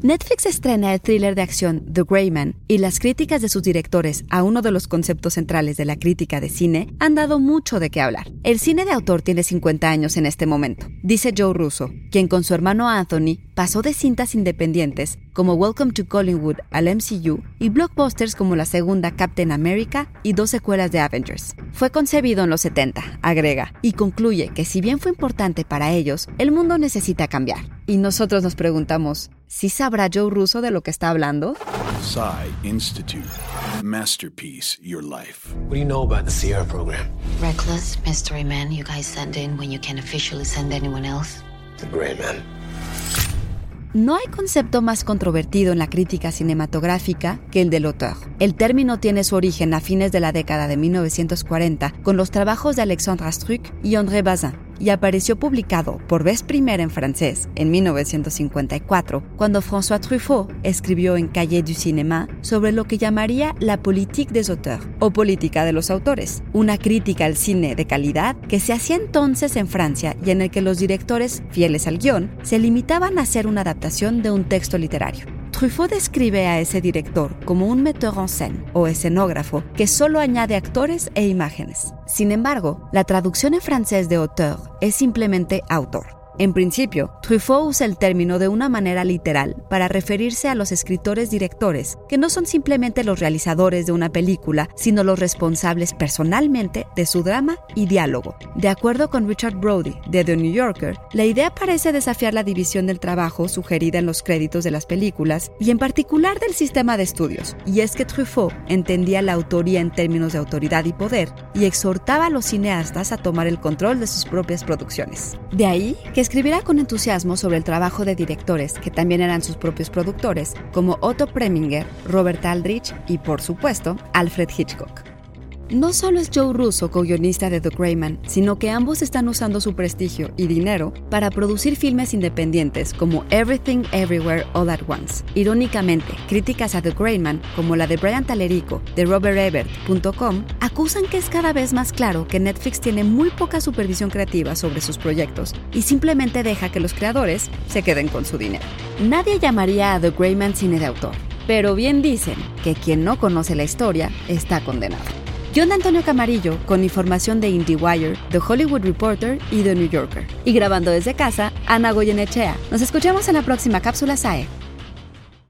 Netflix estrena el thriller de acción The Gray Man y las críticas de sus directores a uno de los conceptos centrales de la crítica de cine han dado mucho de qué hablar. El cine de autor tiene 50 años en este momento, dice Joe Russo, quien con su hermano Anthony pasó de cintas independientes como Welcome to Collingwood al MCU y blockbusters como la segunda Captain America y dos secuelas de Avengers. Fue concebido en los 70, agrega, y concluye que si bien fue importante para ellos, el mundo necesita cambiar. Y nosotros nos preguntamos, ¿sí sabrá Joe Russo de lo que está hablando? Psy Institute. Masterpiece Your Life. What do you know about the Sierra program? Reckless mystery men you guys send in when you can't officially send anyone else. The Gray Man. No hay concepto más controvertido en la crítica cinematográfica que el del auteur. El término tiene su origen a fines de la década de 1940 con los trabajos de Alexandre Astruc y André Bazin, y apareció publicado por vez primera en francés en 1954, cuando François Truffaut escribió en Cahiers du Cinéma sobre lo que llamaría la politique des auteurs, o política de los autores, una crítica al cine de calidad que se hacía entonces en Francia y en el que los directores, fieles al guion, se limitaban a hacer una adaptación de un texto literario. Truffaut describe a ese director como un metteur en scène o escenógrafo que solo añade actores e imágenes. Sin embargo, la traducción en francés de auteur es simplemente autor. En principio, Truffaut usa el término de una manera literal para referirse a los escritores directores, que no son simplemente los realizadores de una película, sino los responsables personalmente de su drama y diálogo. De acuerdo con Richard Brody, de The New Yorker, la idea parece desafiar la división del trabajo sugerida en los créditos de las películas y en particular del sistema de estudios, y es que Truffaut entendía la autoría en términos de autoridad y poder y exhortaba a los cineastas a tomar el control de sus propias producciones. De ahí que escribirá con entusiasmo sobre el trabajo de directores que también eran sus propios productores, como Otto Preminger, Robert Aldrich y, por supuesto, Alfred Hitchcock. No solo es Joe Russo co-guionista de The Greyman, sino que ambos están usando su prestigio y dinero para producir filmes independientes como Everything Everywhere All at Once. Irónicamente, críticas a The Greyman, como la de Brian Talerico de RobertEbert.com, acusan que es cada vez más claro que Netflix tiene muy poca supervisión creativa sobre sus proyectos y simplemente deja que los creadores se queden con su dinero. Nadie llamaría a The Greyman cine de autor, pero bien dicen que quien no conoce la historia está condenado. John Antonio Camarillo, con información de IndieWire, The Hollywood Reporter y The New Yorker. Y grabando desde casa, Ana Goyenechea. Nos escuchamos en la próxima cápsula SAE.